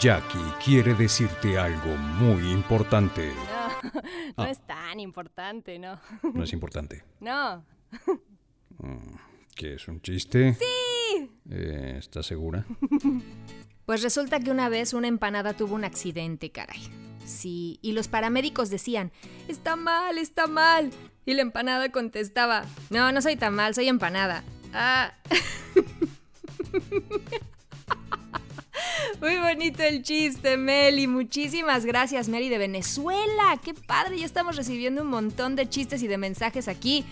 Jackie quiere decirte algo muy importante. No, no Ah. es tan importante, no. ¿No es importante? No. ¿Qué es un chiste? Sí. ¿Estás segura? Pues resulta que una vez una empanada tuvo un accidente, caray. Sí, y los paramédicos decían, está mal, está mal. Y la empanada contestaba, no, no soy tan mal, soy empanada. Ah. Muy bonito el chiste, Meli. Muchísimas gracias, Meli de Venezuela. Qué padre, ya estamos recibiendo un montón de chistes y de mensajes aquí.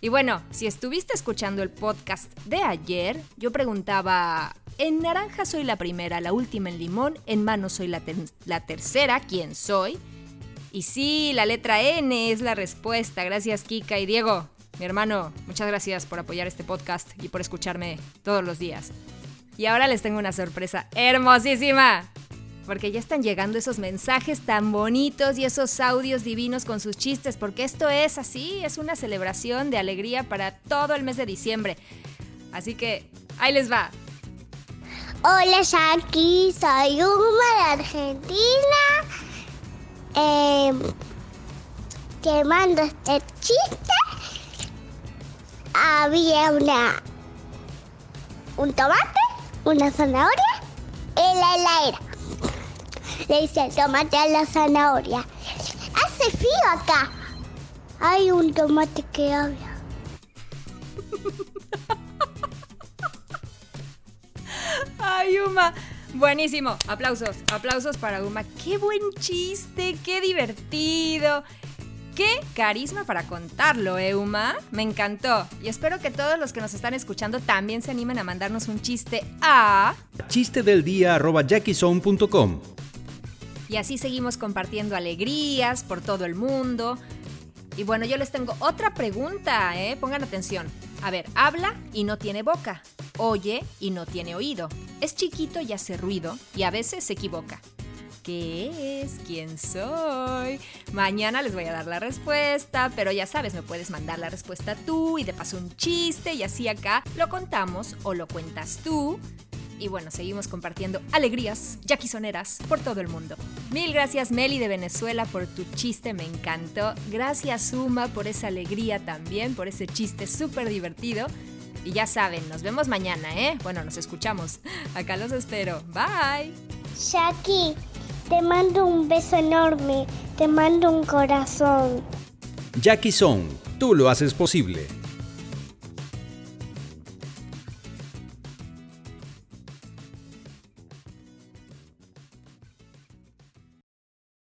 Y bueno, si estuviste escuchando el podcast de ayer, yo preguntaba, en naranja soy la primera, la última en limón, en mano soy la, ter- la tercera, ¿quién soy? Y sí, la letra N es la respuesta. Gracias, Kika y Diego. Mi hermano, muchas gracias por apoyar este podcast y por escucharme todos los días. Y ahora les tengo una sorpresa hermosísima. Porque ya están llegando esos mensajes tan bonitos y esos audios divinos con sus chistes, porque esto es así, es una celebración de alegría para todo el mes de diciembre. Así que ahí les va. Hola Jackie, soy Uma de Argentina. Eh, este chiste. Había una un tomate, una zanahoria en la heladera. Le dice tomate a la zanahoria. Hace frío acá. Hay un tomate que habla. ¡Ay, Uma! Buenísimo. Aplausos, aplausos para Uma. ¡Qué buen chiste! ¡Qué divertido! ¡Qué carisma para contarlo, eh, Uma! Me encantó. Y espero que todos los que nos están escuchando también se animen a mandarnos un chiste a... Chiste del día. Y así seguimos compartiendo alegrías por todo el mundo. Y bueno, yo les tengo otra pregunta, ¿eh? Pongan atención. A ver, habla y no tiene boca. Oye y no tiene oído. Es chiquito y hace ruido y a veces se equivoca. ¿Qué es? ¿Quién soy? Mañana les voy a dar la respuesta, pero ya sabes, me puedes mandar la respuesta tú y de paso un chiste y así acá lo contamos o lo cuentas tú. Y bueno, seguimos compartiendo alegrías yaquisoneras por todo el mundo. Mil gracias Meli de Venezuela por tu chiste, me encantó. Gracias Suma por esa alegría también, por ese chiste súper divertido. Y ya saben, nos vemos mañana, ¿eh? Bueno, nos escuchamos. Acá los espero. Bye. Jackie, te mando un beso enorme. Te mando un corazón. Jackie Son, tú lo haces posible.